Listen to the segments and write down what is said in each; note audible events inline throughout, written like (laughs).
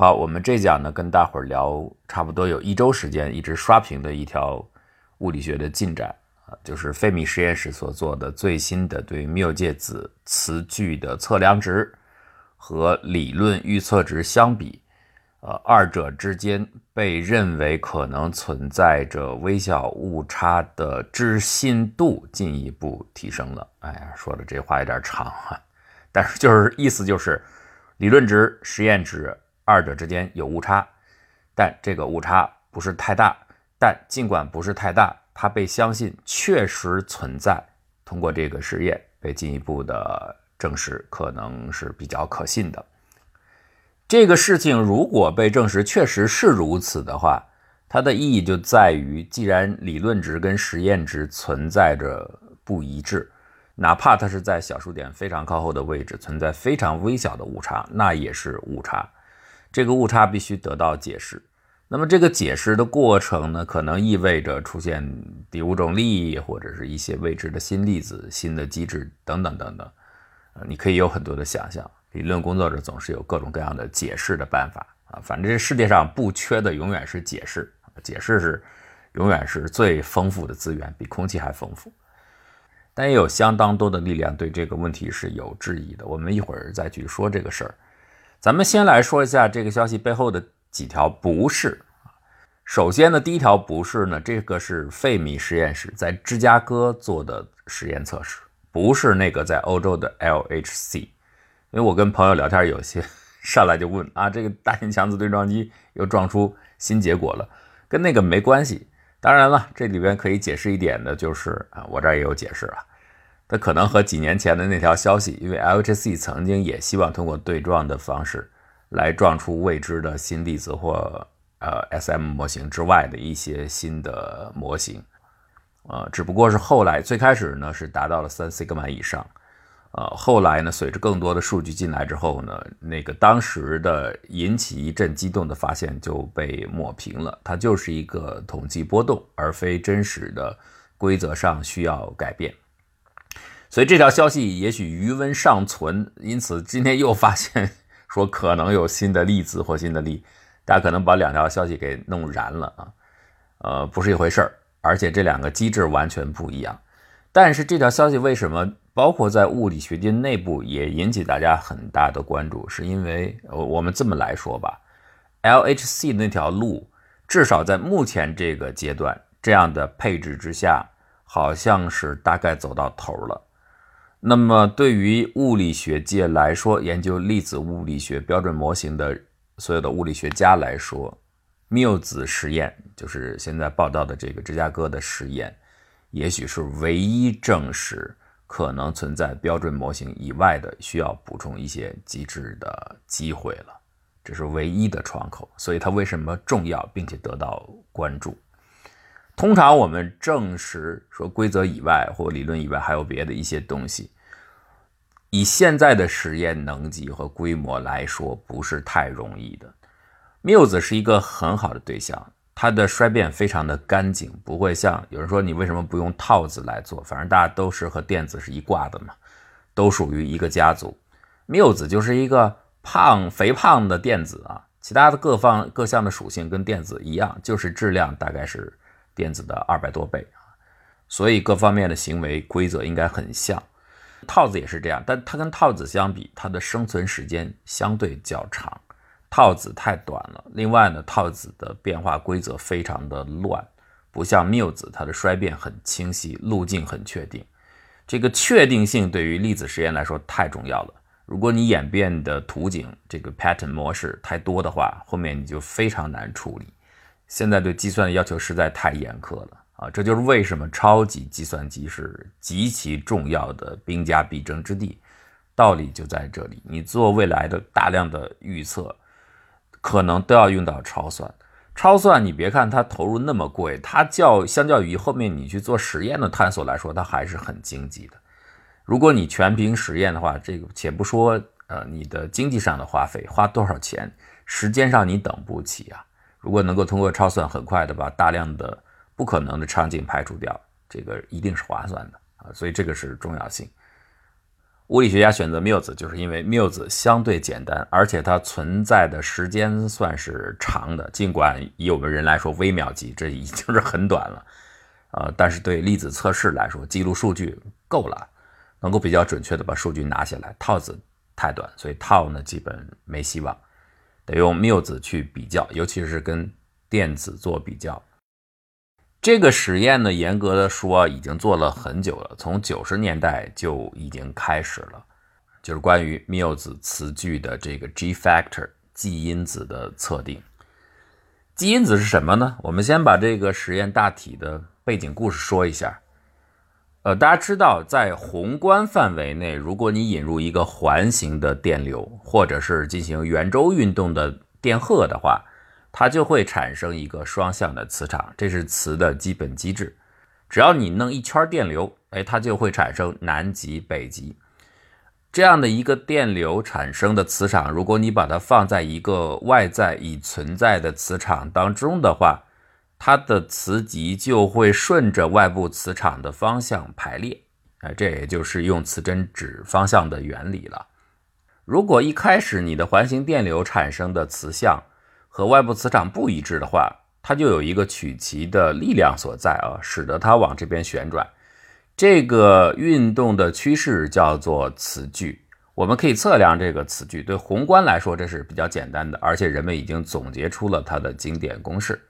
好，我们这讲呢，跟大伙儿聊差不多有一周时间，一直刷屏的一条物理学的进展啊，就是费米实验室所做的最新的对缪介子磁距的测量值和理论预测值相比，呃，二者之间被认为可能存在着微小误差的置信度进一步提升了。哎呀，说的这话有点长啊，但是就是意思就是理论值、实验值。二者之间有误差，但这个误差不是太大。但尽管不是太大，它被相信确实存在。通过这个实验被进一步的证实，可能是比较可信的。这个事情如果被证实确实是如此的话，它的意义就在于，既然理论值跟实验值存在着不一致，哪怕它是在小数点非常靠后的位置存在非常微小的误差，那也是误差。这个误差必须得到解释，那么这个解释的过程呢，可能意味着出现第五种力，或者是一些未知的新粒子、新的机制等等等等。呃，你可以有很多的想象，理论工作者总是有各种各样的解释的办法啊。反正这世界上不缺的永远是解释，解释是永远是最丰富的资源，比空气还丰富。但也有相当多的力量对这个问题是有质疑的。我们一会儿再去说这个事儿。咱们先来说一下这个消息背后的几条不是首先呢，第一条不是呢，这个是费米实验室在芝加哥做的实验测试，不是那个在欧洲的 LHC。因为我跟朋友聊天，有些 (laughs) 上来就问啊，这个大型强子对撞机又撞出新结果了，跟那个没关系。当然了，这里边可以解释一点的就是啊，我这儿也有解释啊。它可能和几年前的那条消息，因为 LHC 曾经也希望通过对撞的方式来撞出未知的新粒子或呃 SM 模型之外的一些新的模型，呃，只不过是后来最开始呢是达到了三西格玛以上，呃，后来呢随着更多的数据进来之后呢，那个当时的引起一阵激动的发现就被抹平了，它就是一个统计波动，而非真实的规则上需要改变。所以这条消息也许余温尚存，因此今天又发现说可能有新的粒子或新的力，大家可能把两条消息给弄燃了啊，呃，不是一回事儿，而且这两个机制完全不一样。但是这条消息为什么包括在物理学界内部也引起大家很大的关注？是因为我们这么来说吧，LHC 那条路至少在目前这个阶段这样的配置之下，好像是大概走到头了。那么，对于物理学界来说，研究粒子物理学标准模型的所有的物理学家来说，缪子实验就是现在报道的这个芝加哥的实验，也许是唯一证实可能存在标准模型以外的需要补充一些机制的机会了。这是唯一的窗口，所以它为什么重要，并且得到关注？通常我们证实说规则以外或理论以外还有别的一些东西，以现在的实验能级和规模来说，不是太容易的。缪子是一个很好的对象，它的衰变非常的干净，不会像有人说你为什么不用套子来做？反正大家都是和电子是一挂的嘛，都属于一个家族。缪子就是一个胖肥胖的电子啊，其他的各方各项的属性跟电子一样，就是质量大概是。电子的二百多倍，所以各方面的行为规则应该很像。套子也是这样，但它跟套子相比，它的生存时间相对较长，套子太短了。另外呢，套子的变化规则非常的乱，不像缪子，它的衰变很清晰，路径很确定。这个确定性对于粒子实验来说太重要了。如果你演变的图景这个 pattern 模式太多的话，后面你就非常难处理。现在对计算的要求实在太严苛了啊！这就是为什么超级计算机是极其重要的兵家必争之地。道理就在这里，你做未来的大量的预测，可能都要用到超算。超算你别看它投入那么贵，它较相较于后面你去做实验的探索来说，它还是很经济的。如果你全凭实验的话，这个且不说呃你的经济上的花费花多少钱，时间上你等不起啊。如果能够通过超算很快的把大量的不可能的场景排除掉，这个一定是划算的啊！所以这个是重要性。物理学家选择缪子，就是因为缪子相对简单，而且它存在的时间算是长的。尽管以我们人来说微秒级，这已经是很短了，呃，但是对粒子测试来说，记录数据够了，能够比较准确的把数据拿下来。套子太短，所以套呢基本没希望，得用缪子去比较，尤其是跟电子做比较。这个实验呢，严格的说已经做了很久了，从九十年代就已经开始了，就是关于缪子磁矩的这个 G factor 基因子的测定。基因子是什么呢？我们先把这个实验大体的背景故事说一下。呃，大家知道，在宏观范围内，如果你引入一个环形的电流，或者是进行圆周运动的电荷的话，它就会产生一个双向的磁场，这是磁的基本机制。只要你弄一圈电流，哎，它就会产生南极、北极这样的一个电流产生的磁场。如果你把它放在一个外在已存在的磁场当中的话，它的磁极就会顺着外部磁场的方向排列。哎，这也就是用磁针指方向的原理了。如果一开始你的环形电流产生的磁向，和外部磁场不一致的话，它就有一个曲奇的力量所在啊，使得它往这边旋转。这个运动的趋势叫做磁矩。我们可以测量这个磁矩。对宏观来说，这是比较简单的，而且人们已经总结出了它的经典公式。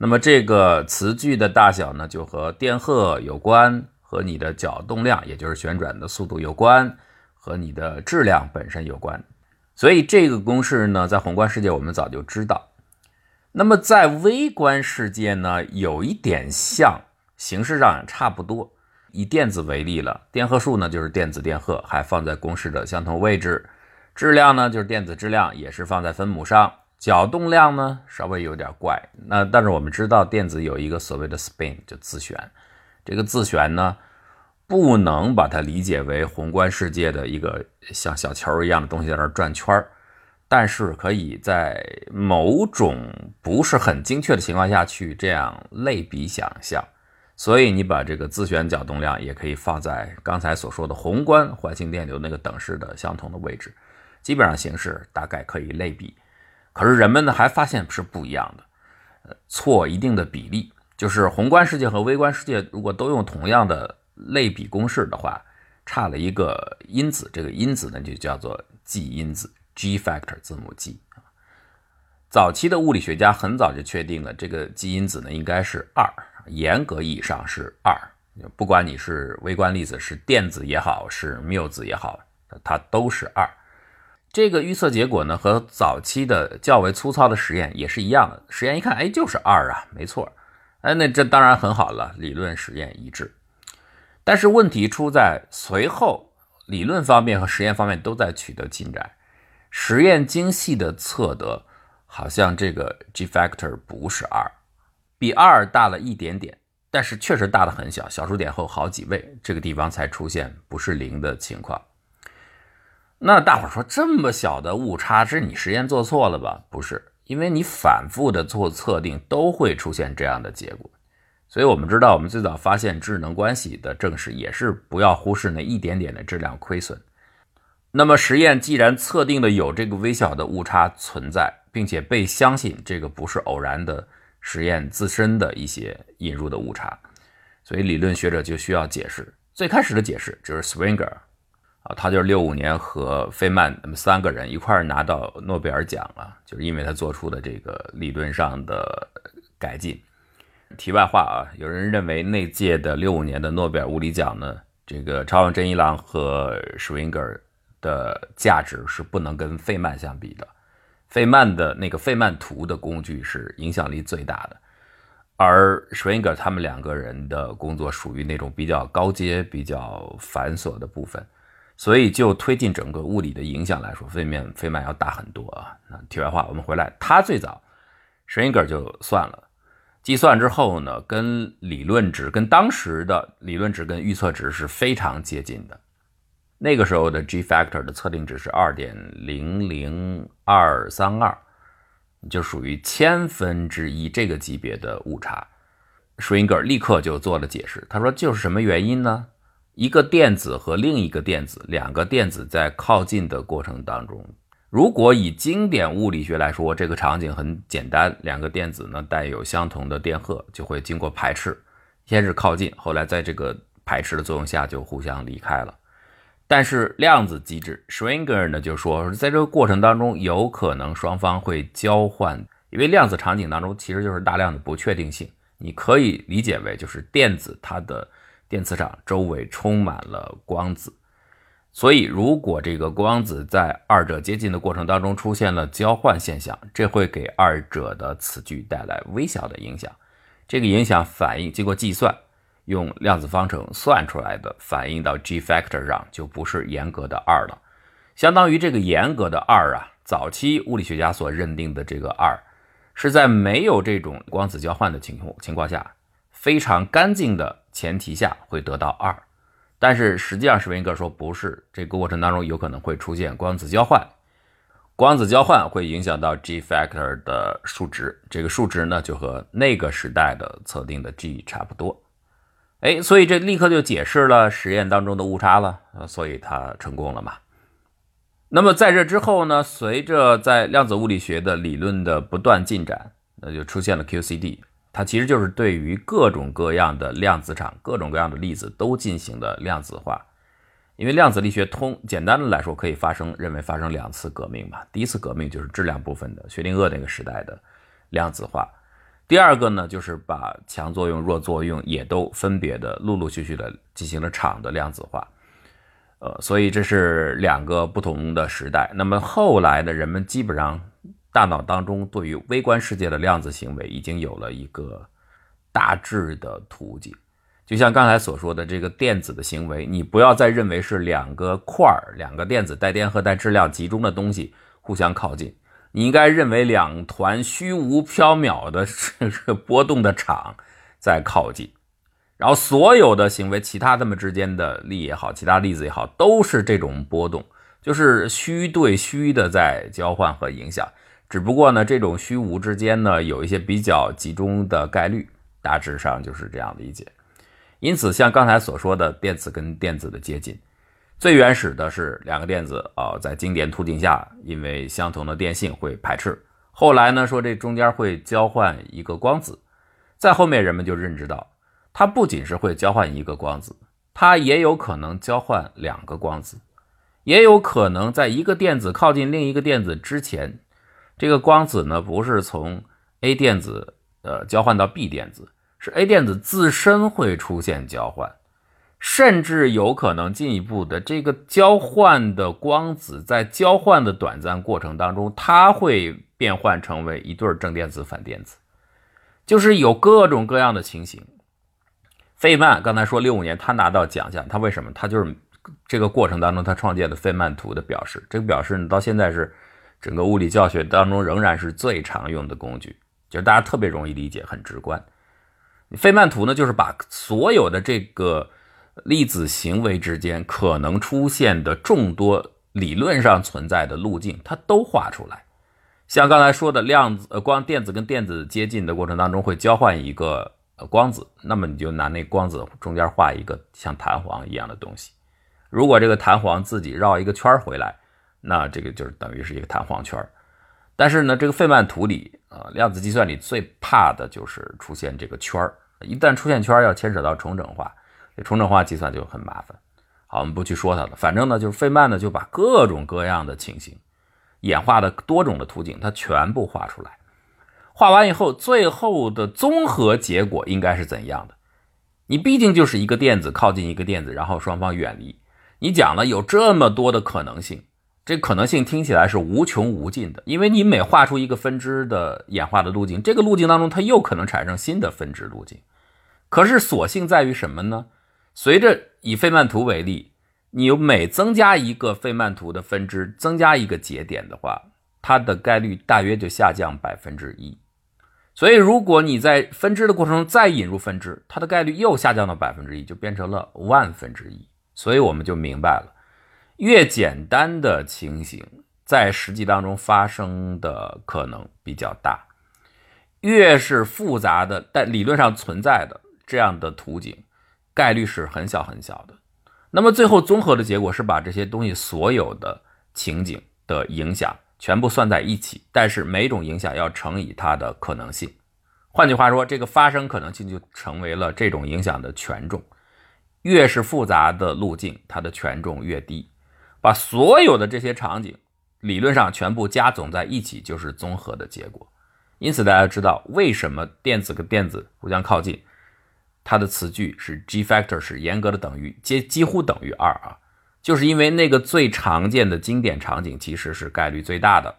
那么这个磁矩的大小呢，就和电荷有关，和你的角动量，也就是旋转的速度有关，和你的质量本身有关。所以这个公式呢，在宏观世界我们早就知道。那么在微观世界呢，有一点像，形式上差不多。以电子为例了，电荷数呢就是电子电荷，还放在公式的相同位置。质量呢就是电子质量，也是放在分母上。角动量呢稍微有点怪，那但是我们知道电子有一个所谓的 spin，就自旋。这个自旋呢。不能把它理解为宏观世界的一个像小球一样的东西在那转圈，但是可以在某种不是很精确的情况下去这样类比想象。所以你把这个自旋角动量也可以放在刚才所说的宏观环形电流那个等式的相同的位置，基本上形式大概可以类比。可是人们呢还发现是不一样的，呃，错一定的比例，就是宏观世界和微观世界如果都用同样的。类比公式的话，差了一个因子，这个因子呢就叫做 G 因子，G factor 字母 G 早期的物理学家很早就确定了这个 G 因子呢应该是二，严格意义上是二。不管你是微观粒子是电子也好，是缪子也好，它都是二。这个预测结果呢和早期的较为粗糙的实验也是一样的。实验一看，哎，就是二啊，没错。哎，那这当然很好了，理论实验一致。但是问题出在随后理论方面和实验方面都在取得进展，实验精细的测得，好像这个 G factor 不是二，比二大了一点点，但是确实大的很小，小数点后好几位，这个地方才出现不是零的情况。那大伙儿说这么小的误差，是你实验做错了吧？不是，因为你反复的做测定都会出现这样的结果。所以，我们知道，我们最早发现智能关系的正式也是不要忽视那一点点的质量亏损。那么，实验既然测定了有这个微小的误差存在，并且被相信这个不是偶然的实验自身的一些引入的误差，所以理论学者就需要解释。最开始的解释就是 Swinger 啊，他就是六五年和费曼那么三个人一块拿到诺贝尔奖了，就是因为他做出的这个理论上的改进。题外话啊，有人认为那届的六五年的诺贝尔物理奖呢，这个超阳真一郎和施温格尔的价值是不能跟费曼相比的。费曼的那个费曼图的工具是影响力最大的，而施温格尔他们两个人的工作属于那种比较高阶、比较繁琐的部分，所以就推进整个物理的影响来说，费曼费曼要大很多啊。那题外话，我们回来，他最早，施温格尔就算了。计算之后呢，跟理论值、跟当时的理论值跟预测值是非常接近的。那个时候的 G factor 的测定值是二点零零二三二，就属于千分之一这个级别的误差。舒因格尔立刻就做了解释，他说：“就是什么原因呢？一个电子和另一个电子，两个电子在靠近的过程当中，如果以经典物理学来说，这个场景很简单，两个电子呢带有相同的电荷，就会经过排斥，先是靠近，后来在这个排斥的作用下就互相离开了。但是量子机制，Schwinger 呢就说，在这个过程当中，有可能双方会交换，因为量子场景当中其实就是大量的不确定性，你可以理解为就是电子它的。电磁场周围充满了光子，所以如果这个光子在二者接近的过程当中出现了交换现象，这会给二者的磁距带来微小的影响。这个影响反应经过计算，用量子方程算出来的，反映到 G factor 上就不是严格的二了。相当于这个严格的二啊，早期物理学家所认定的这个二，是在没有这种光子交换的情况情况下。非常干净的前提下会得到二，但是实际上史温格说不是，这个过程当中有可能会出现光子交换，光子交换会影响到 G factor 的数值，这个数值呢就和那个时代的测定的 G 差不多，哎，所以这立刻就解释了实验当中的误差了，所以他成功了嘛。那么在这之后呢，随着在量子物理学的理论的不断进展，那就出现了 QCD。它其实就是对于各种各样的量子场、各种各样的粒子都进行的量子化，因为量子力学通简单的来说可以发生认为发生两次革命嘛。第一次革命就是质量部分的薛定谔那个时代的量子化，第二个呢就是把强作用、弱作用也都分别的陆陆续续的进行了场的量子化。呃，所以这是两个不同的时代。那么后来呢，人们基本上。大脑当中对于微观世界的量子行为已经有了一个大致的图景，就像刚才所说的这个电子的行为，你不要再认为是两个块儿、两个电子带电荷带质量集中的东西互相靠近，你应该认为两团虚无缥缈的这个波动的场在靠近，然后所有的行为，其他它们之间的力也好，其他粒子也好，都是这种波动，就是虚对虚的在交换和影响。只不过呢，这种虚无之间呢，有一些比较集中的概率，大致上就是这样理解。因此，像刚才所说的电子跟电子的接近，最原始的是两个电子啊，在经典途径下，因为相同的电性会排斥。后来呢，说这中间会交换一个光子，在后面人们就认知到，它不仅是会交换一个光子，它也有可能交换两个光子，也有可能在一个电子靠近另一个电子之前。这个光子呢，不是从 A 电子呃交换到 B 电子，是 A 电子自身会出现交换，甚至有可能进一步的，这个交换的光子在交换的短暂过程当中，它会变换成为一对正电子反电子，就是有各种各样的情形。费曼刚才说六五年他拿到奖项，他为什么？他就是这个过程当中他创建的费曼图的表示，这个表示呢到现在是。整个物理教学当中仍然是最常用的工具，就是大家特别容易理解，很直观。费曼图呢，就是把所有的这个粒子行为之间可能出现的众多理论上存在的路径，它都画出来。像刚才说的量子呃光电子跟电子接近的过程当中会交换一个呃光子，那么你就拿那光子中间画一个像弹簧一样的东西。如果这个弹簧自己绕一个圈回来。那这个就是等于是一个弹簧圈但是呢，这个费曼图里啊，量子计算里最怕的就是出现这个圈。一旦出现圈，要牵扯到重整化，这重整化计算就很麻烦。好，我们不去说它了。反正呢，就是费曼呢就把各种各样的情形、演化的多种的途径，它全部画出来。画完以后，最后的综合结果应该是怎样的？你毕竟就是一个电子靠近一个电子，然后双方远离。你讲了有这么多的可能性。这可能性听起来是无穷无尽的，因为你每画出一个分支的演化的路径，这个路径当中它又可能产生新的分支路径。可是所幸在于什么呢？随着以费曼图为例，你每增加一个费曼图的分支，增加一个节点的话，它的概率大约就下降百分之一。所以如果你在分支的过程中再引入分支，它的概率又下降到百分之一，就变成了万分之一。所以我们就明白了。越简单的情形，在实际当中发生的可能比较大；越是复杂的，但理论上存在的这样的图景，概率是很小很小的。那么最后综合的结果是把这些东西所有的情景的影响全部算在一起，但是每种影响要乘以它的可能性。换句话说，这个发生可能性就成为了这种影响的权重。越是复杂的路径，它的权重越低。把所有的这些场景理论上全部加总在一起，就是综合的结果。因此，大家知道为什么电子跟电子互相靠近，它的词句是 G factor 是严格的等于，接几乎等于二啊，就是因为那个最常见的经典场景其实是概率最大的。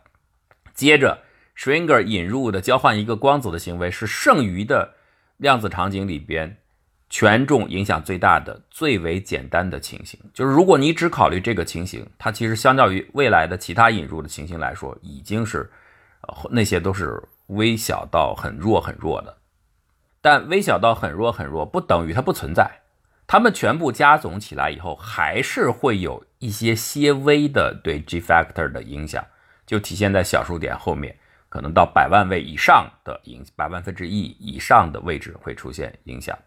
接着，Schwinger 引入的交换一个光子的行为是剩余的量子场景里边。权重影响最大的、最为简单的情形，就是如果你只考虑这个情形，它其实相较于未来的其他引入的情形来说，已经是，那些都是微小到很弱很弱的。但微小到很弱很弱，不等于它不存在。它们全部加总起来以后，还是会有一些些微的对 G factor 的影响，就体现在小数点后面，可能到百万位以上的影，百万分之一以上的位置会出现影响。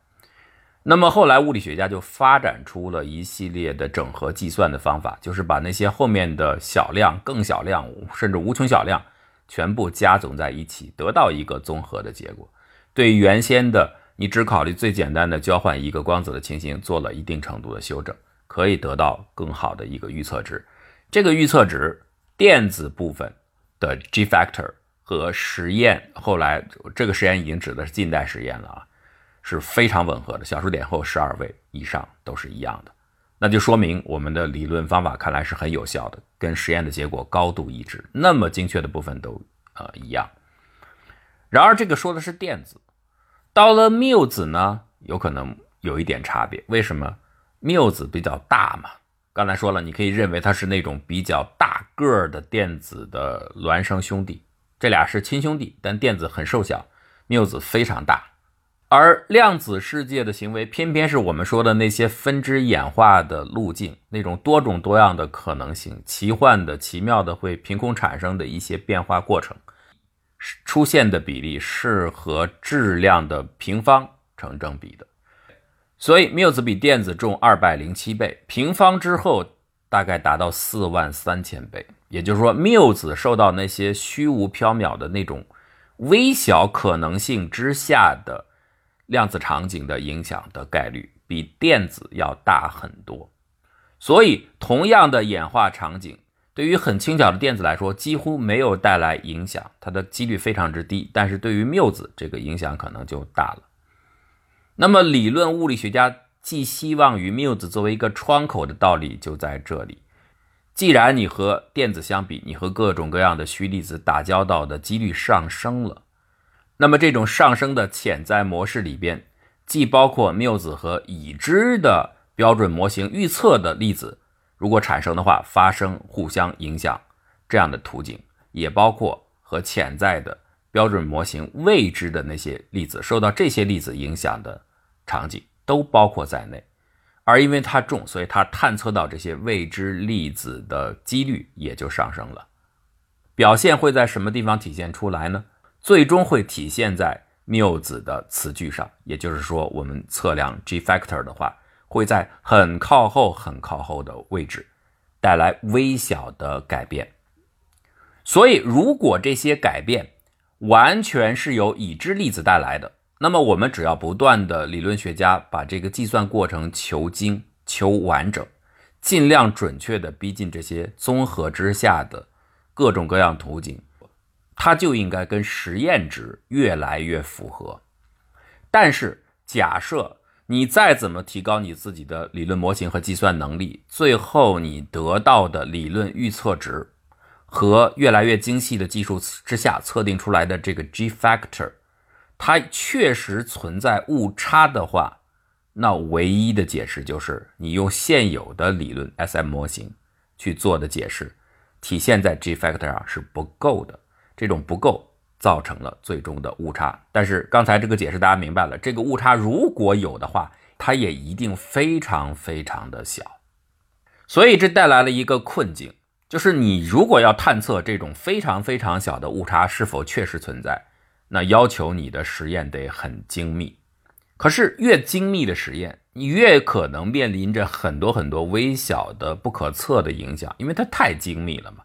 那么后来，物理学家就发展出了一系列的整合计算的方法，就是把那些后面的小量、更小量，甚至无穷小量，全部加总在一起，得到一个综合的结果。对原先的你只考虑最简单的交换一个光子的情形，做了一定程度的修正，可以得到更好的一个预测值。这个预测值，电子部分的 G factor 和实验后来这个实验已经指的是近代实验了啊。是非常吻合的，小数点后十二位以上都是一样的，那就说明我们的理论方法看来是很有效的，跟实验的结果高度一致，那么精确的部分都呃一样。然而这个说的是电子，到了缪子呢，有可能有一点差别。为什么？缪子比较大嘛，刚才说了，你可以认为它是那种比较大个儿的电子的孪生兄弟，这俩是亲兄弟，但电子很瘦小，缪子非常大。而量子世界的行为，偏偏是我们说的那些分支演化的路径，那种多种多样的可能性、奇幻的、奇妙的，会凭空产生的一些变化过程，出现的比例是和质量的平方成正比的。所以缪子比电子重二百零七倍，平方之后大概达到四万三千倍。也就是说，缪子受到那些虚无缥缈的那种微小可能性之下的。量子场景的影响的概率比电子要大很多，所以同样的演化场景，对于很轻巧的电子来说几乎没有带来影响，它的几率非常之低。但是对于缪子，这个影响可能就大了。那么，理论物理学家寄希望于缪子作为一个窗口的道理就在这里。既然你和电子相比，你和各种各样的虚粒子打交道的几率上升了。那么，这种上升的潜在模式里边，既包括缪子和已知的标准模型预测的粒子，如果产生的话，发生互相影响这样的途径，也包括和潜在的标准模型未知的那些粒子受到这些粒子影响的场景，都包括在内。而因为它重，所以它探测到这些未知粒子的几率也就上升了。表现会在什么地方体现出来呢？最终会体现在缪子的词句上，也就是说，我们测量 G factor 的话，会在很靠后、很靠后的位置带来微小的改变。所以，如果这些改变完全是由已知粒子带来的，那么我们只要不断的理论学家把这个计算过程求精、求完整，尽量准确的逼近这些综合之下的各种各样途径。它就应该跟实验值越来越符合，但是假设你再怎么提高你自己的理论模型和计算能力，最后你得到的理论预测值和越来越精细的技术之下测定出来的这个 G factor，它确实存在误差的话，那唯一的解释就是你用现有的理论 SM 模型去做的解释，体现在 G factor 上是不够的。这种不够造成了最终的误差，但是刚才这个解释大家明白了，这个误差如果有的话，它也一定非常非常的小，所以这带来了一个困境，就是你如果要探测这种非常非常小的误差是否确实存在，那要求你的实验得很精密，可是越精密的实验，你越可能面临着很多很多微小的不可测的影响，因为它太精密了嘛，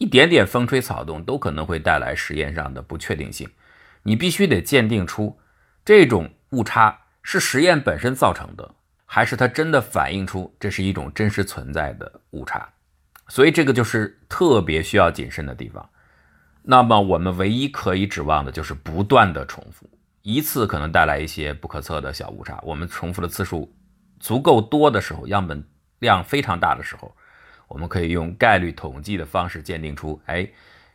一点点风吹草动都可能会带来实验上的不确定性。你必须得鉴定出这种误差是实验本身造成的，还是它真的反映出这是一种真实存在的误差。所以这个就是特别需要谨慎的地方。那么我们唯一可以指望的就是不断的重复，一次可能带来一些不可测的小误差。我们重复的次数足够多的时候，样本量非常大的时候，我们可以用概率统计的方式鉴定出，哎，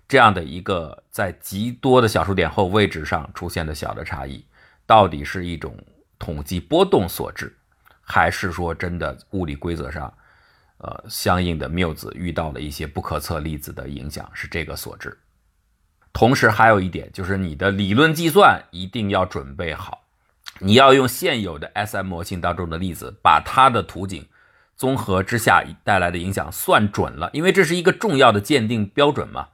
这样的一个在极多的小数点后位置上出现的小的差异，到底是一种统计波动所致，还是说真的物理规则上？呃，相应的谬子遇到了一些不可测粒子的影响，是这个所致。同时还有一点，就是你的理论计算一定要准备好，你要用现有的 SM 模型当中的粒子，把它的图景综合之下带来的影响算准了，因为这是一个重要的鉴定标准嘛。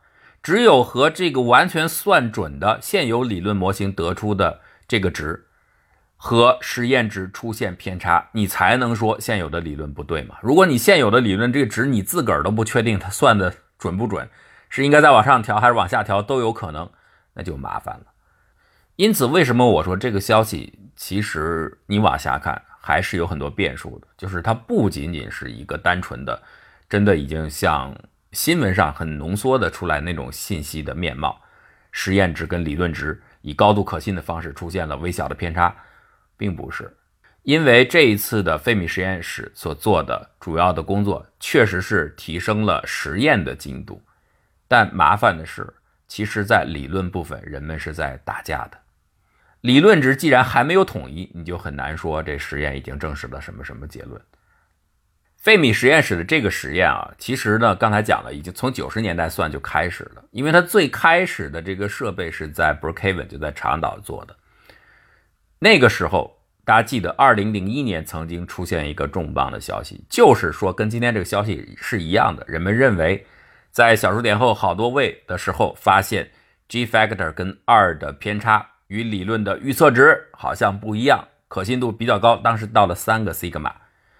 只有和这个完全算准的现有理论模型得出的这个值。和实验值出现偏差，你才能说现有的理论不对嘛？如果你现有的理论这个值你自个儿都不确定它算的准不准，是应该再往上调还是往下调都有可能，那就麻烦了。因此，为什么我说这个消息其实你往下看还是有很多变数的？就是它不仅仅是一个单纯的，真的已经像新闻上很浓缩的出来那种信息的面貌，实验值跟理论值以高度可信的方式出现了微小的偏差。并不是，因为这一次的费米实验室所做的主要的工作，确实是提升了实验的精度。但麻烦的是，其实，在理论部分，人们是在打架的。理论值既然还没有统一，你就很难说这实验已经证实了什么什么结论。费米实验室的这个实验啊，其实呢，刚才讲了，已经从九十年代算就开始了，因为它最开始的这个设备是在 Brookhaven，就在长岛做的。那个时候，大家记得，二零零一年曾经出现一个重磅的消息，就是说跟今天这个消息是一样的。人们认为，在小数点后好多位的时候，发现 G factor 跟二的偏差与理论的预测值好像不一样，可信度比较高。当时到了三个 sigma，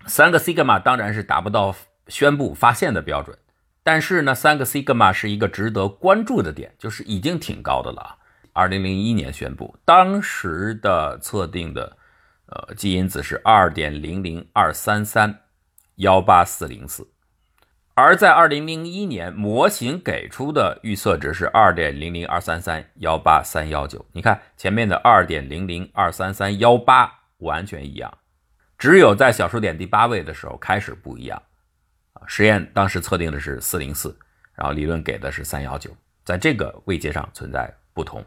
三个 sigma 当然是达不到宣布发现的标准，但是呢，三个 sigma 是一个值得关注的点，就是已经挺高的了。二零零一年宣布，当时的测定的呃基因子是二点零零二三三幺八四零四，而在二零零一年模型给出的预测值是二点零零二三三幺八三幺九。你看前面的二点零零二三三幺八完全一样，只有在小数点第八位的时候开始不一样。实验当时测定的是四零四，然后理论给的是三幺九，在这个位阶上存在不同。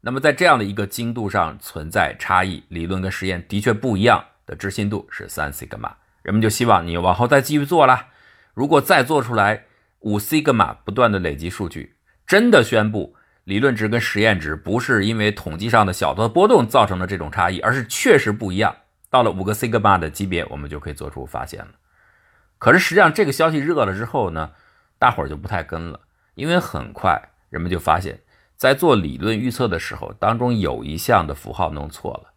那么在这样的一个精度上存在差异，理论跟实验的确不一样的置信度是三西格玛，人们就希望你往后再继续做了。如果再做出来五西格玛，不断的累积数据，真的宣布理论值跟实验值不是因为统计上的小的波动造成的这种差异，而是确实不一样。到了五个西格玛的级别，我们就可以做出发现了。可是实际上这个消息热了之后呢，大伙儿就不太跟了，因为很快人们就发现。在做理论预测的时候，当中有一项的符号弄错了，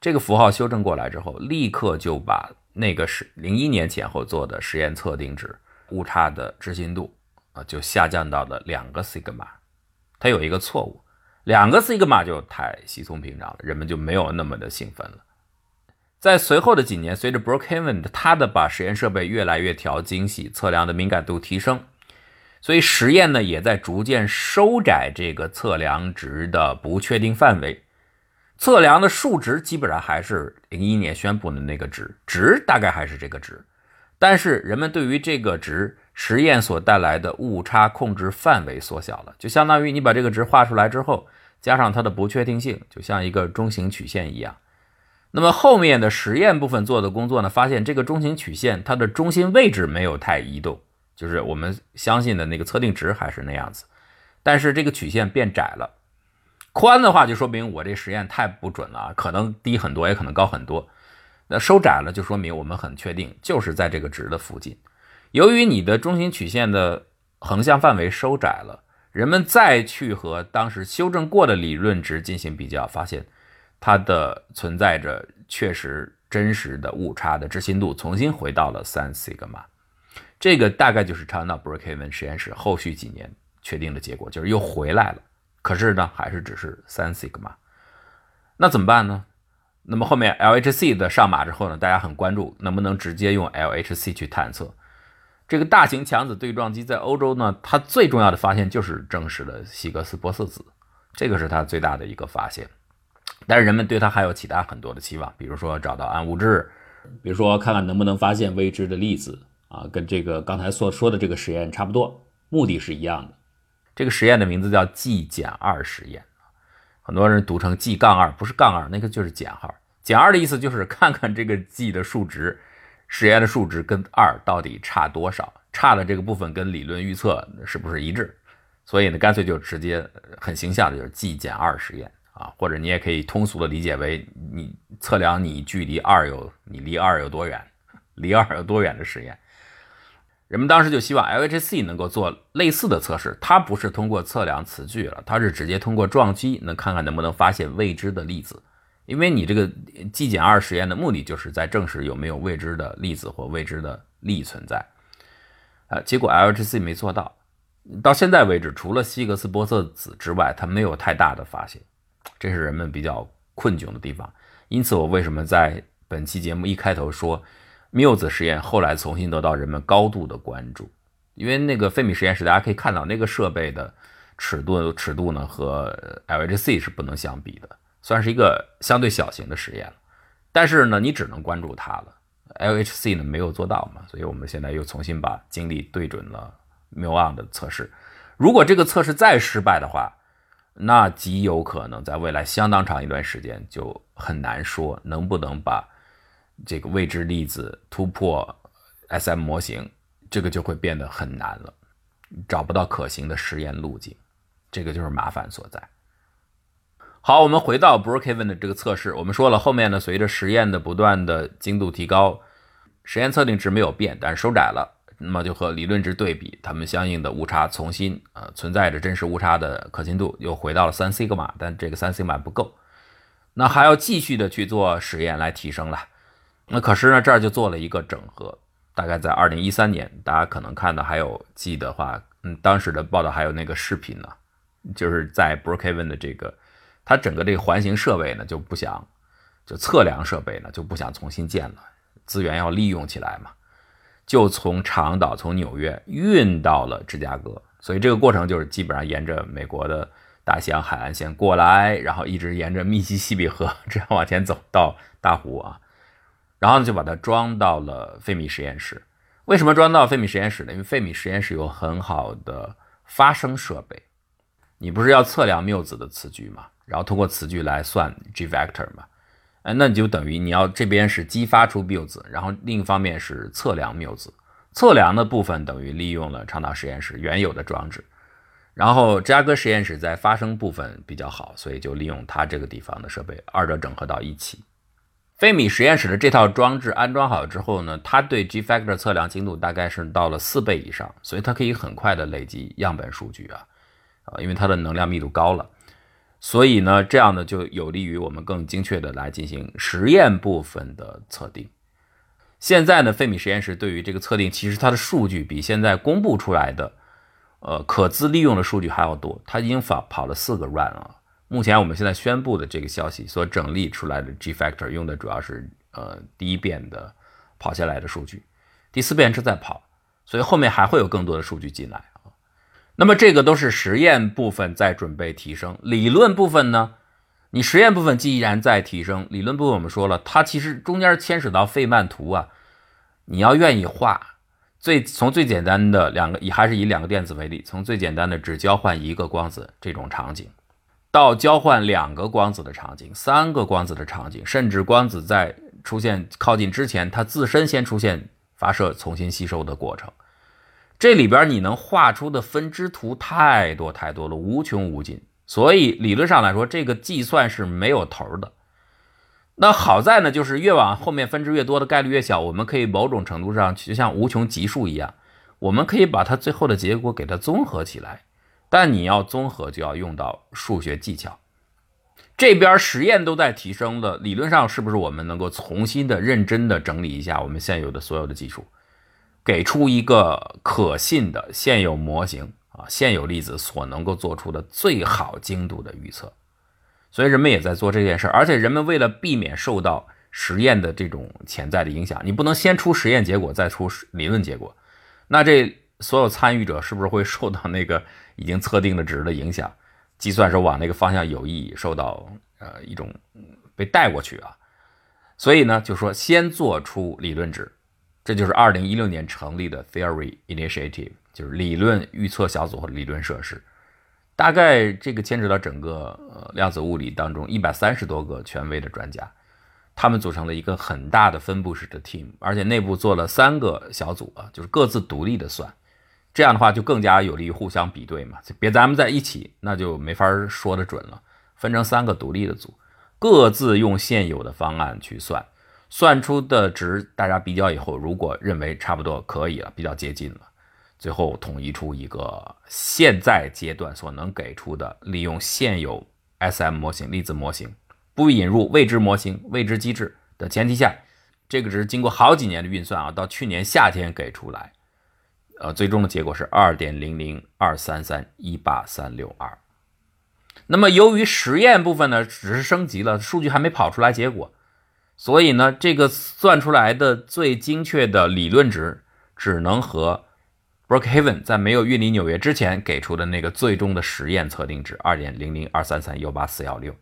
这个符号修正过来之后，立刻就把那个是零一年前后做的实验测定值误差的置信度啊，就下降到了两个西格玛。它有一个错误，两个西格玛就太稀松平常了，人们就没有那么的兴奋了。在随后的几年，随着 Brookhaven 他的把实验设备越来越调精细，测量的敏感度提升。所以实验呢，也在逐渐收窄这个测量值的不确定范围。测量的数值基本上还是零一年宣布的那个值，值大概还是这个值。但是人们对于这个值实验所带来的误差控制范围缩小了，就相当于你把这个值画出来之后，加上它的不确定性，就像一个中型曲线一样。那么后面的实验部分做的工作呢，发现这个中型曲线它的中心位置没有太移动。就是我们相信的那个测定值还是那样子，但是这个曲线变窄了，宽的话就说明我这实验太不准了，可能低很多，也可能高很多。那收窄了就说明我们很确定就是在这个值的附近。由于你的中心曲线的横向范围收窄了，人们再去和当时修正过的理论值进行比较，发现它的存在着确实真实的误差的置信度重新回到了三西格玛。这个大概就是 China Brookhaven 实验室后续几年确定的结果，就是又回来了。可是呢，还是只是三西格玛。那怎么办呢？那么后面 LHC 的上马之后呢，大家很关注能不能直接用 LHC 去探测这个大型强子对撞机在欧洲呢？它最重要的发现就是证实了希格斯玻色子，这个是它最大的一个发现。但是人们对它还有其他很多的期望，比如说找到暗物质，比如说看看能不能发现未知的粒子。啊，跟这个刚才所说的这个实验差不多，目的是一样的。这个实验的名字叫 G 减二实验，很多人读成 G 杠二，不是杠二，那个就是减号。减二的意思就是看看这个 G 的数值，实验的数值跟二到底差多少，差的这个部分跟理论预测是不是一致。所以呢，干脆就直接很形象的就是 G 减二实验啊，或者你也可以通俗的理解为你测量你距离二有你离二有多远，离二有多远的实验。人们当时就希望 LHC 能够做类似的测试，它不是通过测量磁距了，它是直接通过撞击，能看看能不能发现未知的粒子。因为你这个 G 减二实验的目的就是在证实有没有未知的粒子或未知的力存在。啊，结果 LHC 没做到，到现在为止，除了希格斯玻色子之外，它没有太大的发现，这是人们比较困窘的地方。因此，我为什么在本期节目一开头说？缪子实验后来重新得到人们高度的关注，因为那个费米实验室，大家可以看到那个设备的尺度尺度呢和 LHC 是不能相比的，算是一个相对小型的实验。但是呢，你只能关注它了，LHC 呢没有做到嘛，所以我们现在又重新把精力对准了缪昂的测试。如果这个测试再失败的话，那极有可能在未来相当长一段时间就很难说能不能把。这个未知粒子突破 SM 模型，这个就会变得很难了，找不到可行的实验路径，这个就是麻烦所在。好，我们回到 Brookhaven 的这个测试，我们说了，后面呢，随着实验的不断的精度提高，实验测定值没有变，但是收窄了，那么就和理论值对比，它们相应的误差重新呃存在着真实误差的可信度又回到了三西格玛，但这个三西格玛不够，那还要继续的去做实验来提升了。那可是呢，这儿就做了一个整合，大概在二零一三年，大家可能看到还有记的话，嗯，当时的报道还有那个视频呢，就是在 Brookhaven 的这个，它整个这个环形设备呢就不想，就测量设备呢就不想重新建了，资源要利用起来嘛，就从长岛从纽约运到了芝加哥，所以这个过程就是基本上沿着美国的大西洋海岸线过来，然后一直沿着密西西比河 (laughs) 这样往前走到大湖啊。然后呢，就把它装到了费米实验室。为什么装到费米实验室呢？因为费米实验室有很好的发生设备。你不是要测量缪子的磁距吗？然后通过磁距来算 G vector 嘛？哎，那你就等于你要这边是激发出缪子，然后另一方面是测量缪子。测量的部分等于利用了长岛实验室原有的装置，然后芝加哥实验室在发生部分比较好，所以就利用它这个地方的设备，二者整合到一起。费米实验室的这套装置安装好之后呢，它对 G factor 测量精度大概是到了四倍以上，所以它可以很快的累积样本数据啊，啊，因为它的能量密度高了，所以呢，这样呢就有利于我们更精确的来进行实验部分的测定。现在呢，费米实验室对于这个测定，其实它的数据比现在公布出来的，呃，可资利用的数据还要多，它已经跑跑了四个 run 了。目前我们现在宣布的这个消息所整理出来的 G factor 用的主要是呃第一遍的跑下来的数据，第四遍是在跑，所以后面还会有更多的数据进来啊。那么这个都是实验部分在准备提升，理论部分呢？你实验部分既然在提升，理论部分我们说了，它其实中间牵扯到费曼图啊，你要愿意画，最从最简单的两个以还是以两个电子为例，从最简单的只交换一个光子这种场景。到交换两个光子的场景，三个光子的场景，甚至光子在出现靠近之前，它自身先出现发射、重新吸收的过程。这里边你能画出的分支图太多太多了，无穷无尽。所以理论上来说，这个计算是没有头的。那好在呢，就是越往后面分支越多的概率越小，我们可以某种程度上就像无穷级数一样，我们可以把它最后的结果给它综合起来。但你要综合，就要用到数学技巧。这边实验都在提升了，理论上是不是我们能够重新的、认真的整理一下我们现有的所有的技术，给出一个可信的现有模型啊、现有粒子所能够做出的最好精度的预测？所以人们也在做这件事，而且人们为了避免受到实验的这种潜在的影响，你不能先出实验结果再出理论结果，那这所有参与者是不是会受到那个已经测定的值的影响？计算是往那个方向有意义受到呃一种被带过去啊，所以呢，就说先做出理论值，这就是二零一六年成立的 Theory Initiative，就是理论预测小组或者理论设施。大概这个牵扯到整个呃量子物理当中一百三十多个权威的专家，他们组成了一个很大的分布式的 team，而且内部做了三个小组啊，就是各自独立的算。这样的话就更加有利于互相比对嘛，别咱们在一起，那就没法说的准了。分成三个独立的组，各自用现有的方案去算，算出的值大家比较以后，如果认为差不多可以了，比较接近了，最后统一出一个现在阶段所能给出的，利用现有 SM 模型、粒子模型，不引入未知模型、未知机制的前提下，这个值经过好几年的运算啊，到去年夏天给出来。呃，最终的结果是二点零零二三三一八三六二。那么，由于实验部分呢只是升级了，数据还没跑出来结果，所以呢，这个算出来的最精确的理论值只能和 Brookhaven 在没有运离纽约之前给出的那个最终的实验测定值二点零零二三三幺八四幺六，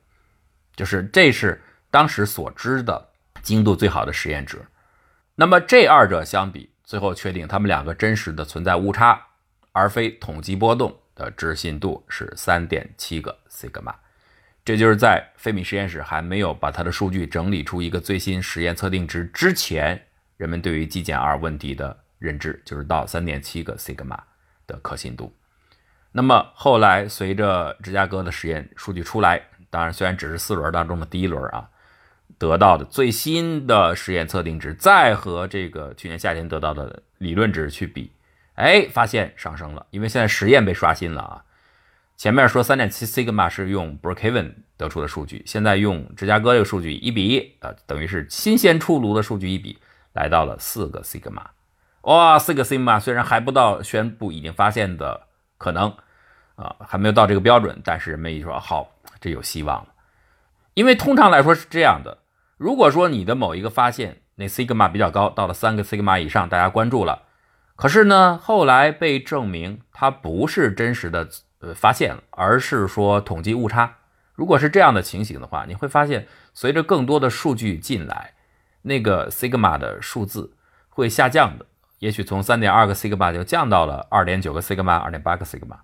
就是这是当时所知的精度最好的实验值。那么这二者相比。最后确定，它们两个真实的存在误差，而非统计波动的置信度是三点七个西格玛。这就是在费米实验室还没有把它的数据整理出一个最新实验测定值之前，人们对于基减二问题的认知，就是到三点七个西格玛的可信度。那么后来随着芝加哥的实验数据出来，当然虽然只是四轮当中的第一轮啊。得到的最新的实验测定值，再和这个去年夏天得到的理论值去比，哎，发现上升了，因为现在实验被刷新了啊。前面说三点七西格玛是用 Brookhaven 得出的数据，现在用芝加哥这个数据一比，一啊，等于是新鲜出炉的数据一比，来到了四个西格玛。哇，四个西格玛虽然还不到宣布已经发现的可能啊，还没有到这个标准，但是人们一说好，这有希望了，因为通常来说是这样的。如果说你的某一个发现那 sigma 比较高，到了三个 sigma 以上，大家关注了，可是呢，后来被证明它不是真实的呃发现，而是说统计误差。如果是这样的情形的话，你会发现随着更多的数据进来，那个 sigma 的数字会下降的，也许从三点二个 sigma 就降到了二点九个 sigma、二点八个 sigma，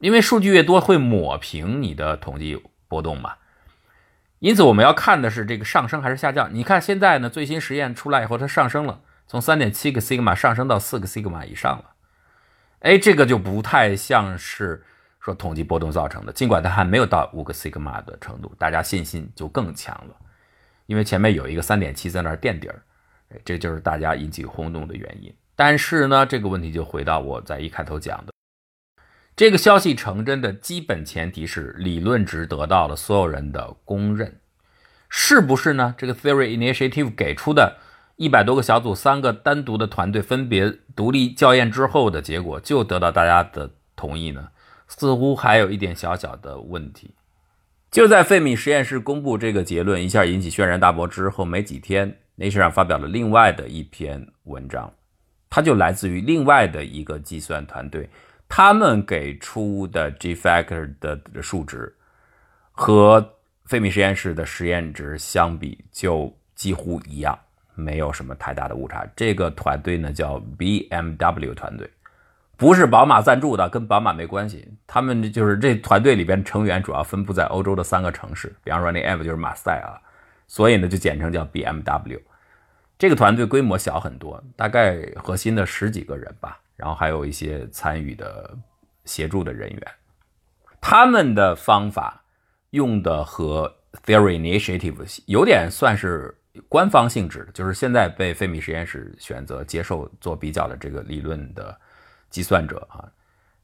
因为数据越多会抹平你的统计波动嘛。因此，我们要看的是这个上升还是下降。你看现在呢，最新实验出来以后，它上升了，从三点七个西格玛上升到四个西格玛以上了。哎，这个就不太像是说统计波动造成的，尽管它还没有到五个西格玛的程度，大家信心就更强了，因为前面有一个三点七在那儿垫底儿，这就是大家引起轰动的原因。但是呢，这个问题就回到我在一开头讲的。这个消息成真的基本前提是理论值得到了所有人的公认，是不是呢？这个 Theory Initiative 给出的一百多个小组、三个单独的团队分别独立校验之后的结果就得到大家的同意呢？似乎还有一点小小的问题。就在费米实验室公布这个结论一下引起轩然大波之后没几天，Nature 上发表了另外的一篇文章，它就来自于另外的一个计算团队。他们给出的 G factor 的数值和费米实验室的实验值相比，就几乎一样，没有什么太大的误差。这个团队呢叫 BMW 团队，不是宝马赞助的，跟宝马没关系。他们就是这团队里边成员主要分布在欧洲的三个城市，比方说那 M 就是马赛啊，所以呢就简称叫 BMW。这个团队规模小很多，大概核心的十几个人吧。然后还有一些参与的协助的人员，他们的方法用的和 Theory Initiative 有点算是官方性质，就是现在被费米实验室选择接受做比较的这个理论的计算者啊，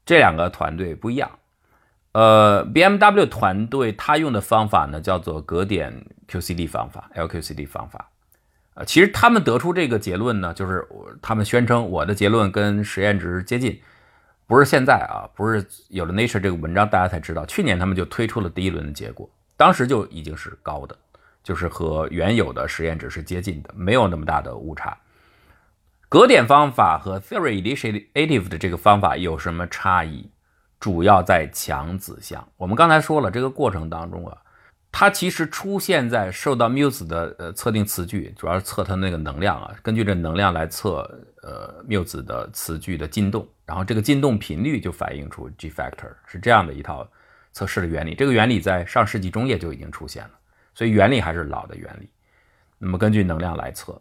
这两个团队不一样。呃，BMW 团队他用的方法呢，叫做格点 QCD 方法 （LQCD 方法）。呃，其实他们得出这个结论呢，就是他们宣称我的结论跟实验值接近，不是现在啊，不是有了 Nature 这个文章大家才知道，去年他们就推出了第一轮的结果，当时就已经是高的，就是和原有的实验值是接近的，没有那么大的误差。格点方法和 Theory Initiative 的这个方法有什么差异？主要在强子项。我们刚才说了，这个过程当中啊，它其实出现在受到缪子的呃测定词句，主要是测它那个能量啊，根据这能量来测呃缪子的词句的进动，然后这个进动频率就反映出 G factor，是这样的一套测试的原理。这个原理在上世纪中叶就已经出现了，所以原理还是老的原理。那么根据能量来测，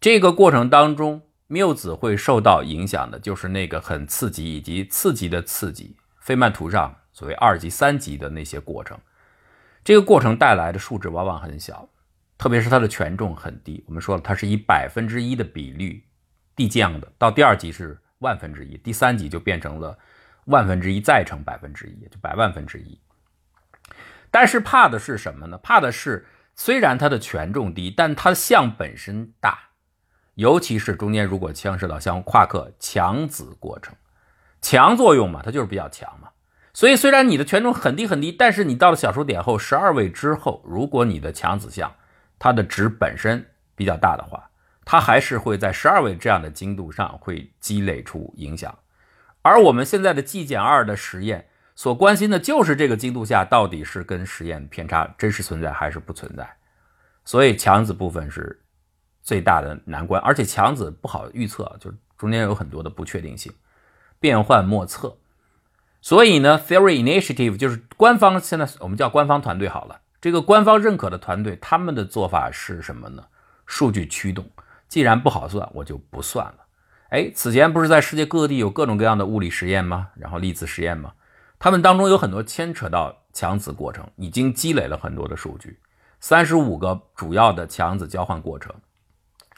这个过程当中。缪子会受到影响的，就是那个很刺激以及刺激的刺激，费曼图上所谓二级、三级的那些过程。这个过程带来的数值往往很小，特别是它的权重很低。我们说了，它是以百分之一的比率递降的，到第二级是万分之一，第三级就变成了万分之一再乘百分之一，就百万分之一。但是怕的是什么呢？怕的是虽然它的权重低，但它的项本身大。尤其是中间如果牵涉到像夸克强子过程，强作用嘛，它就是比较强嘛。所以虽然你的权重很低很低，但是你到了小数点后十二位之后，如果你的强子项它的值本身比较大的话，它还是会在十二位这样的精度上会积累出影响。而我们现在的 G 减二的实验所关心的就是这个精度下到底是跟实验偏差真实存在还是不存在。所以强子部分是。最大的难关，而且强子不好预测，就是中间有很多的不确定性，变幻莫测。所以呢，Theory Initiative 就是官方现在我们叫官方团队好了，这个官方认可的团队，他们的做法是什么呢？数据驱动，既然不好算，我就不算了。哎，此前不是在世界各地有各种各样的物理实验吗？然后粒子实验吗？他们当中有很多牵扯到强子过程，已经积累了很多的数据，三十五个主要的强子交换过程。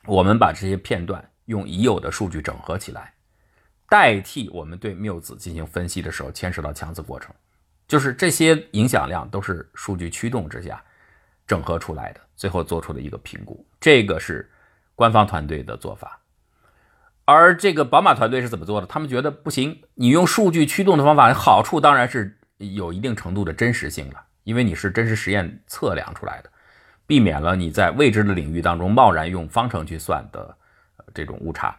我们把这些片段用已有的数据整合起来，代替我们对缪子进行分析的时候牵涉到强子过程，就是这些影响量都是数据驱动之下整合出来的，最后做出的一个评估。这个是官方团队的做法，而这个宝马团队是怎么做的？他们觉得不行，你用数据驱动的方法，好处当然是有一定程度的真实性了，因为你是真实实验测量出来的。避免了你在未知的领域当中贸然用方程去算的这种误差，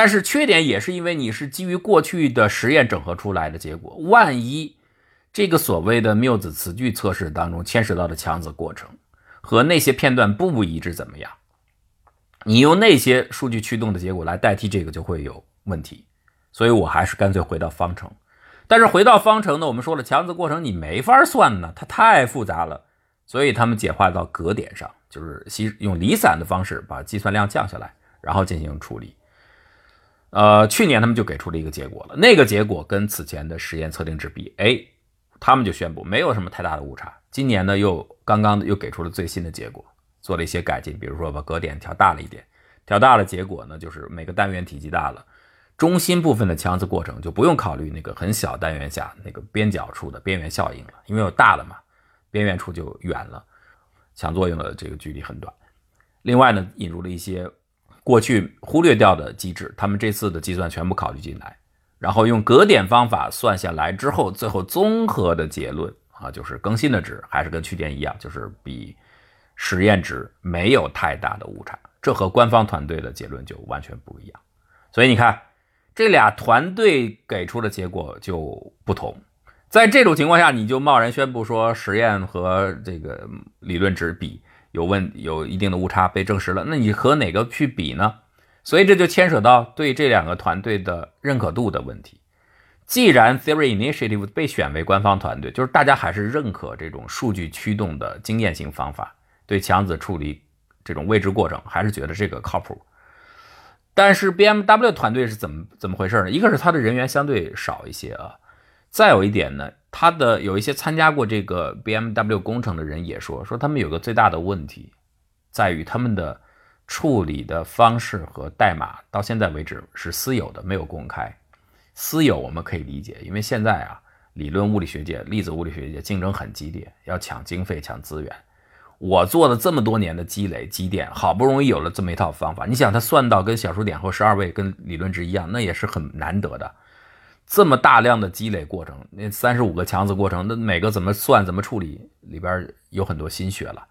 但是缺点也是因为你是基于过去的实验整合出来的结果，万一这个所谓的缪子词句测试当中牵涉到的强子过程和那些片段不一致，怎么样？你用那些数据驱动的结果来代替这个就会有问题，所以我还是干脆回到方程。但是回到方程呢，我们说了强子过程你没法算呢，它太复杂了。所以他们简化到格点上，就是用离散的方式把计算量降下来，然后进行处理。呃，去年他们就给出了一个结果了，那个结果跟此前的实验测定值比，哎，他们就宣布没有什么太大的误差。今年呢，又刚刚又给出了最新的结果，做了一些改进，比如说把格点调大了一点，调大了结果呢，就是每个单元体积大了，中心部分的强子过程就不用考虑那个很小单元下那个边角处的边缘效应了，因为有大了嘛。边缘处就远了，强作用的这个距离很短。另外呢，引入了一些过去忽略掉的机制，他们这次的计算全部考虑进来，然后用格点方法算下来之后，最后综合的结论啊，就是更新的值还是跟去年一样，就是比实验值没有太大的误差。这和官方团队的结论就完全不一样。所以你看，这俩团队给出的结果就不同。在这种情况下，你就贸然宣布说实验和这个理论值比有问有一定的误差被证实了，那你和哪个去比呢？所以这就牵扯到对这两个团队的认可度的问题。既然 Theory Initiative 被选为官方团队，就是大家还是认可这种数据驱动的经验性方法，对强子处理这种未知过程还是觉得这个靠谱。但是 BMW 团队是怎么怎么回事呢？一个是他的人员相对少一些啊。再有一点呢，他的有一些参加过这个 BMW 工程的人也说，说他们有个最大的问题，在于他们的处理的方式和代码到现在为止是私有的，没有公开。私有我们可以理解，因为现在啊，理论物理学界、粒子物理学界竞争很激烈，要抢经费、抢资源。我做了这么多年的积累积淀，好不容易有了这么一套方法。你想，它算到跟小数点后十二位跟理论值一样，那也是很难得的。这么大量的积累过程，那三十五个强子过程，那每个怎么算、怎么处理，里边有很多心血了。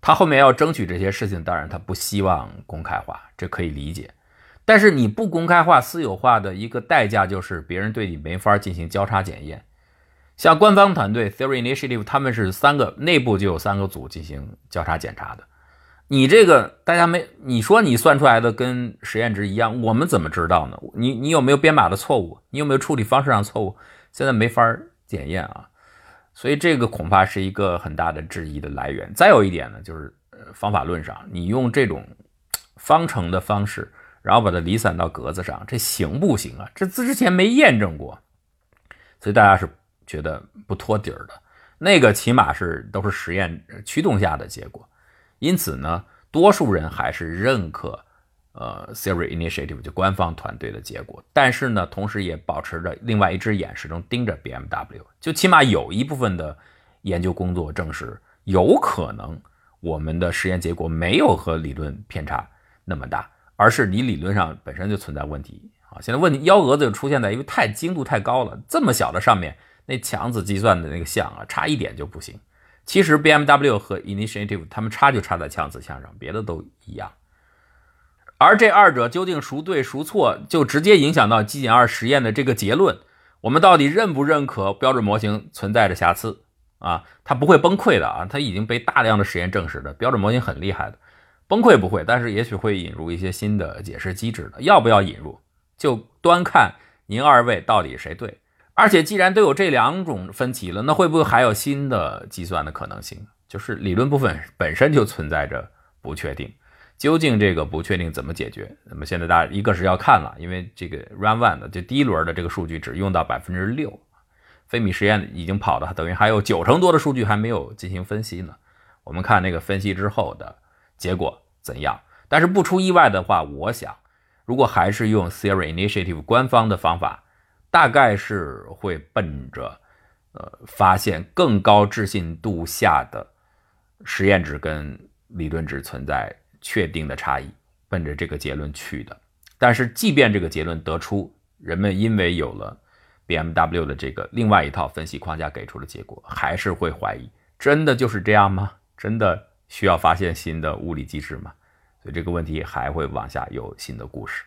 他后面要争取这些事情，当然他不希望公开化，这可以理解。但是你不公开化、私有化的一个代价，就是别人对你没法进行交叉检验。像官方团队 Theory Initiative，他们是三个内部就有三个组进行交叉检查的。你这个大家没，你说你算出来的跟实验值一样，我们怎么知道呢？你你有没有编码的错误？你有没有处理方式上错误？现在没法检验啊。所以这个恐怕是一个很大的质疑的来源。再有一点呢，就是方法论上，你用这种方程的方式，然后把它离散到格子上，这行不行啊？这之前没验证过，所以大家是。觉得不托底儿的那个，起码是都是实验驱动下的结果，因此呢，多数人还是认可呃 Theory Initiative 就官方团队的结果，但是呢，同时也保持着另外一只眼始终盯着 BMW，就起码有一部分的研究工作证实，有可能我们的实验结果没有和理论偏差那么大，而是你理论上本身就存在问题啊。现在问题幺蛾子就出现在因为太精度太高了，这么小的上面。那强子计算的那个项啊，差一点就不行。其实 BMW 和 Initiative 他们差就差在强子项上，别的都一样。而这二者究竟孰对孰错，就直接影响到极简二实验的这个结论。我们到底认不认可标准模型存在着瑕疵啊？它不会崩溃的啊！它已经被大量的实验证实的，标准模型很厉害的，崩溃不会，但是也许会引入一些新的解释机制的。要不要引入，就端看您二位到底谁对。而且既然都有这两种分歧了，那会不会还有新的计算的可能性？就是理论部分本身就存在着不确定，究竟这个不确定怎么解决？那么现在大家一个是要看了，因为这个 Run One 的就第一轮的这个数据只用到百分之六，费米实验已经跑的等于还有九成多的数据还没有进行分析呢。我们看那个分析之后的结果怎样？但是不出意外的话，我想如果还是用 Theory Initiative 官方的方法。大概是会奔着，呃，发现更高置信度下的实验值跟理论值存在确定的差异，奔着这个结论去的。但是，即便这个结论得出，人们因为有了 BMW 的这个另外一套分析框架给出的结果，还是会怀疑，真的就是这样吗？真的需要发现新的物理机制吗？所以这个问题还会往下有新的故事。